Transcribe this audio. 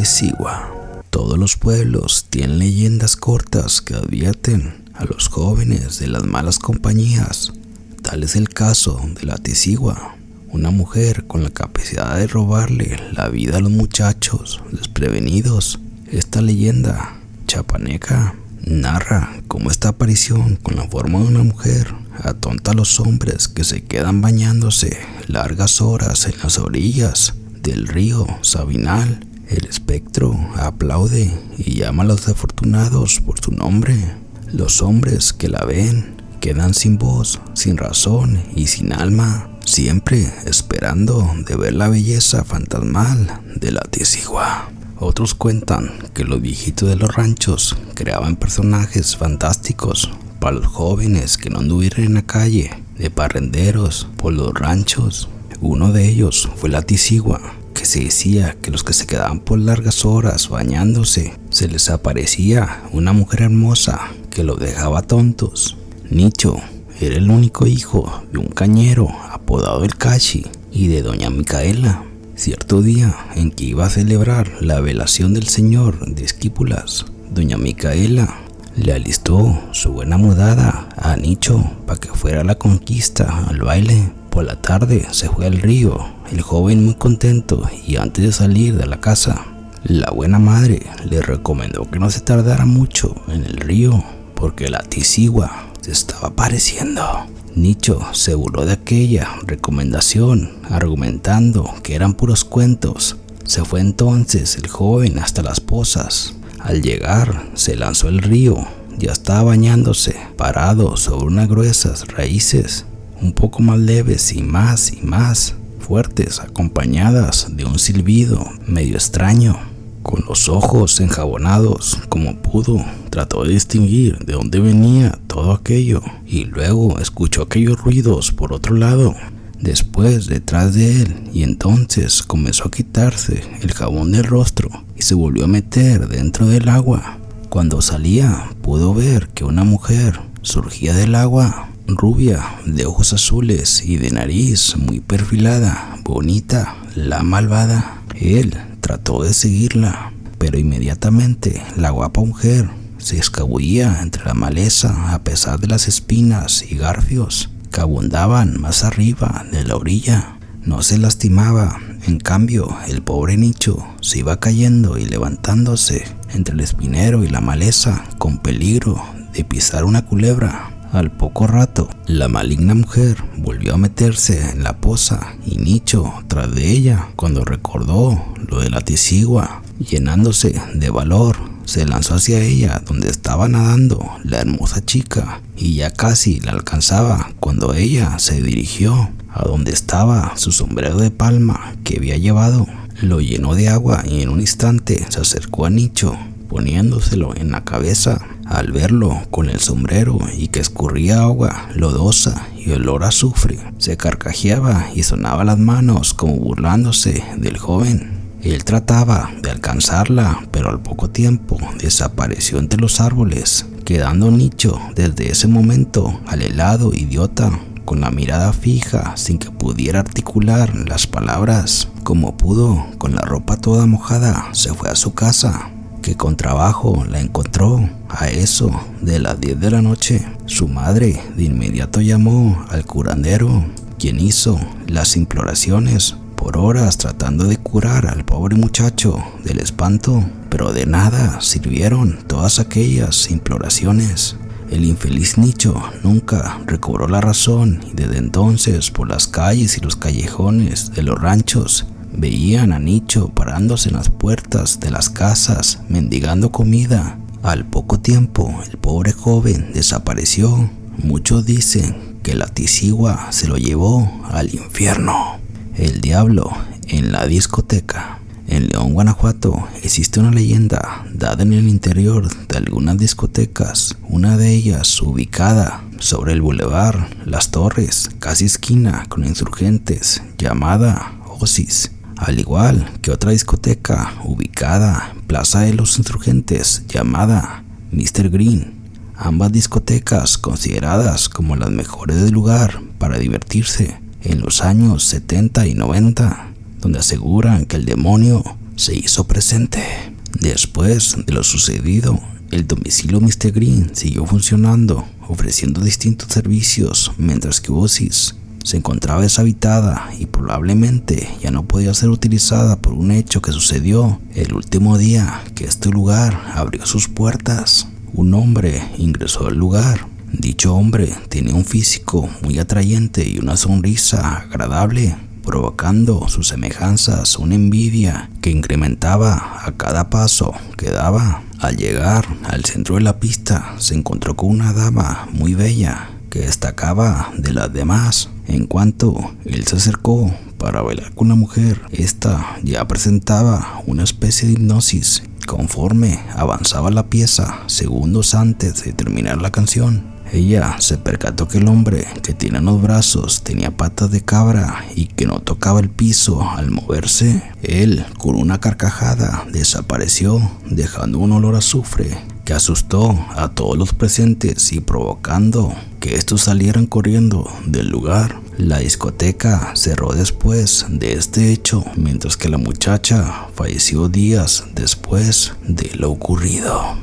Tisigua. Todos los pueblos tienen leyendas cortas que advierten a los jóvenes de las malas compañías. Tal es el caso de la Tisigua, una mujer con la capacidad de robarle la vida a los muchachos desprevenidos. Esta leyenda chapaneca narra cómo esta aparición con la forma de una mujer atonta a los hombres que se quedan bañándose largas horas en las orillas del río Sabinal. El espectro aplaude y llama a los desafortunados por su nombre. Los hombres que la ven quedan sin voz, sin razón y sin alma, siempre esperando de ver la belleza fantasmal de la Tisigua. Otros cuentan que los viejitos de los ranchos creaban personajes fantásticos para los jóvenes que no anduvieran en la calle, de parrenderos por los ranchos. Uno de ellos fue la Tisigua, se decía que los que se quedaban por largas horas bañándose, se les aparecía una mujer hermosa que los dejaba tontos. Nicho era el único hijo de un cañero apodado el Cachi y de doña Micaela. Cierto día en que iba a celebrar la velación del señor de doña Micaela le alistó su buena mudada a Nicho para que fuera a la conquista al baile. Por la tarde se fue al río, el joven muy contento y antes de salir de la casa, la buena madre le recomendó que no se tardara mucho en el río porque la tisigua se estaba apareciendo. Nicho se burló de aquella recomendación, argumentando que eran puros cuentos. Se fue entonces el joven hasta las pozas al llegar, se lanzó al río. Ya estaba bañándose, parado sobre unas gruesas raíces, un poco más leves y más y más fuertes, acompañadas de un silbido medio extraño. Con los ojos enjabonados como pudo, trató de distinguir de dónde venía todo aquello y luego escuchó aquellos ruidos por otro lado después detrás de él y entonces comenzó a quitarse el jabón del rostro y se volvió a meter dentro del agua. Cuando salía pudo ver que una mujer surgía del agua, rubia, de ojos azules y de nariz muy perfilada, bonita, la malvada. Él trató de seguirla, pero inmediatamente la guapa mujer se escabullía entre la maleza a pesar de las espinas y garfios que abundaban más arriba de la orilla. No se lastimaba, en cambio el pobre nicho se iba cayendo y levantándose entre el espinero y la maleza con peligro de pisar una culebra. Al poco rato, la maligna mujer volvió a meterse en la poza y Nicho tras de ella cuando recordó lo de la tisigua. Llenándose de valor, se lanzó hacia ella donde estaba nadando la hermosa chica y ya casi la alcanzaba cuando ella se dirigió a donde estaba su sombrero de palma que había llevado. Lo llenó de agua y en un instante se acercó a Nicho poniéndoselo en la cabeza. Al verlo con el sombrero y que escurría agua lodosa y olor a azufre, se carcajeaba y sonaba las manos como burlándose del joven. Él trataba de alcanzarla, pero al poco tiempo desapareció entre los árboles, quedando Nicho desde ese momento al helado idiota, con la mirada fija sin que pudiera articular las palabras. Como pudo, con la ropa toda mojada, se fue a su casa, que con trabajo la encontró a eso de las 10 de la noche. Su madre de inmediato llamó al curandero, quien hizo las imploraciones por horas tratando de curar al pobre muchacho del espanto, pero de nada sirvieron todas aquellas imploraciones. El infeliz Nicho nunca recobró la razón y desde entonces por las calles y los callejones de los ranchos veían a Nicho parándose en las puertas de las casas mendigando comida. Al poco tiempo el pobre joven desapareció. Muchos dicen que la tisigua se lo llevó al infierno. El diablo en la discoteca. En León, Guanajuato, existe una leyenda dada en el interior de algunas discotecas, una de ellas ubicada sobre el bulevar Las Torres, casi esquina con insurgentes, llamada Osis, al igual que otra discoteca ubicada en Plaza de los Insurgentes, llamada Mr. Green. Ambas discotecas consideradas como las mejores del lugar para divertirse en los años 70 y 90, donde aseguran que el demonio se hizo presente. Después de lo sucedido, el domicilio Mr. Green siguió funcionando, ofreciendo distintos servicios, mientras que Osis se encontraba deshabitada y probablemente ya no podía ser utilizada por un hecho que sucedió el último día que este lugar abrió sus puertas. Un hombre ingresó al lugar. Dicho hombre tenía un físico muy atrayente y una sonrisa agradable, provocando sus semejanzas una envidia que incrementaba a cada paso que daba. Al llegar al centro de la pista se encontró con una dama muy bella que destacaba de las demás. En cuanto él se acercó para bailar con la mujer, esta ya presentaba una especie de hipnosis. Conforme avanzaba la pieza, segundos antes de terminar la canción, ella se percató que el hombre que en los brazos tenía patas de cabra y que no tocaba el piso al moverse. Él, con una carcajada, desapareció, dejando un olor a azufre asustó a todos los presentes y provocando que estos salieran corriendo del lugar. La discoteca cerró después de este hecho, mientras que la muchacha falleció días después de lo ocurrido.